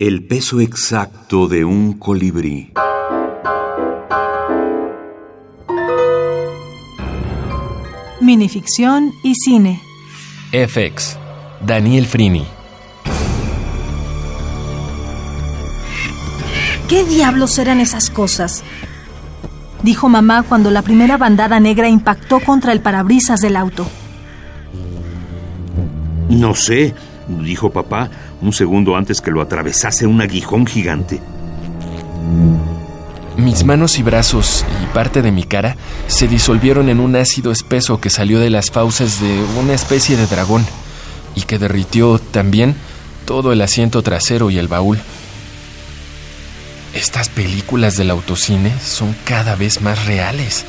El peso exacto de un colibrí. Minificción y cine. FX. Daniel Frini. ¿Qué diablos eran esas cosas? Dijo mamá cuando la primera bandada negra impactó contra el parabrisas del auto. No sé, dijo papá un segundo antes que lo atravesase un aguijón gigante. Mis manos y brazos y parte de mi cara se disolvieron en un ácido espeso que salió de las fauces de una especie de dragón y que derritió también todo el asiento trasero y el baúl. Estas películas del autocine son cada vez más reales.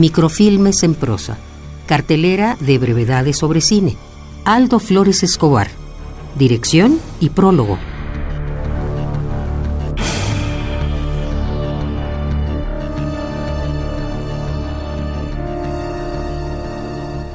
Microfilmes en prosa. Cartelera de brevedades sobre cine. Aldo Flores Escobar. Dirección y prólogo.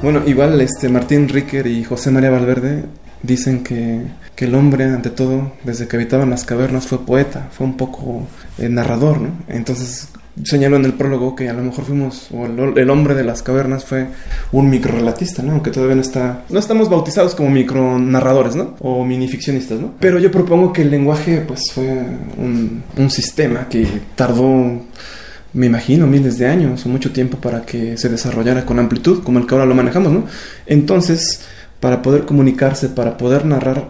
Bueno, igual este Martín Ricker y José María Valverde dicen que, que, el hombre, ante todo, desde que habitaba en las cavernas, fue poeta, fue un poco eh, narrador, ¿no? Entonces señaló en el prólogo que a lo mejor fuimos, o el, hombre de las cavernas fue un microrelatista, ¿no? Aunque todavía no está, no estamos bautizados como micronarradores, ¿no? O minificcionistas, ¿no? Pero yo propongo que el lenguaje, pues, fue un, un sistema que tardó me imagino, miles de años o mucho tiempo para que se desarrollara con amplitud, como el que ahora lo manejamos, ¿no? Entonces, para poder comunicarse, para poder narrar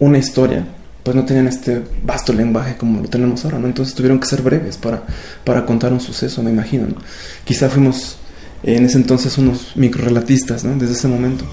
una historia, pues no tenían este vasto lenguaje como lo tenemos ahora, ¿no? Entonces tuvieron que ser breves para, para contar un suceso, me imagino, ¿no? Quizá fuimos en ese entonces unos microrelatistas, ¿no? Desde ese momento.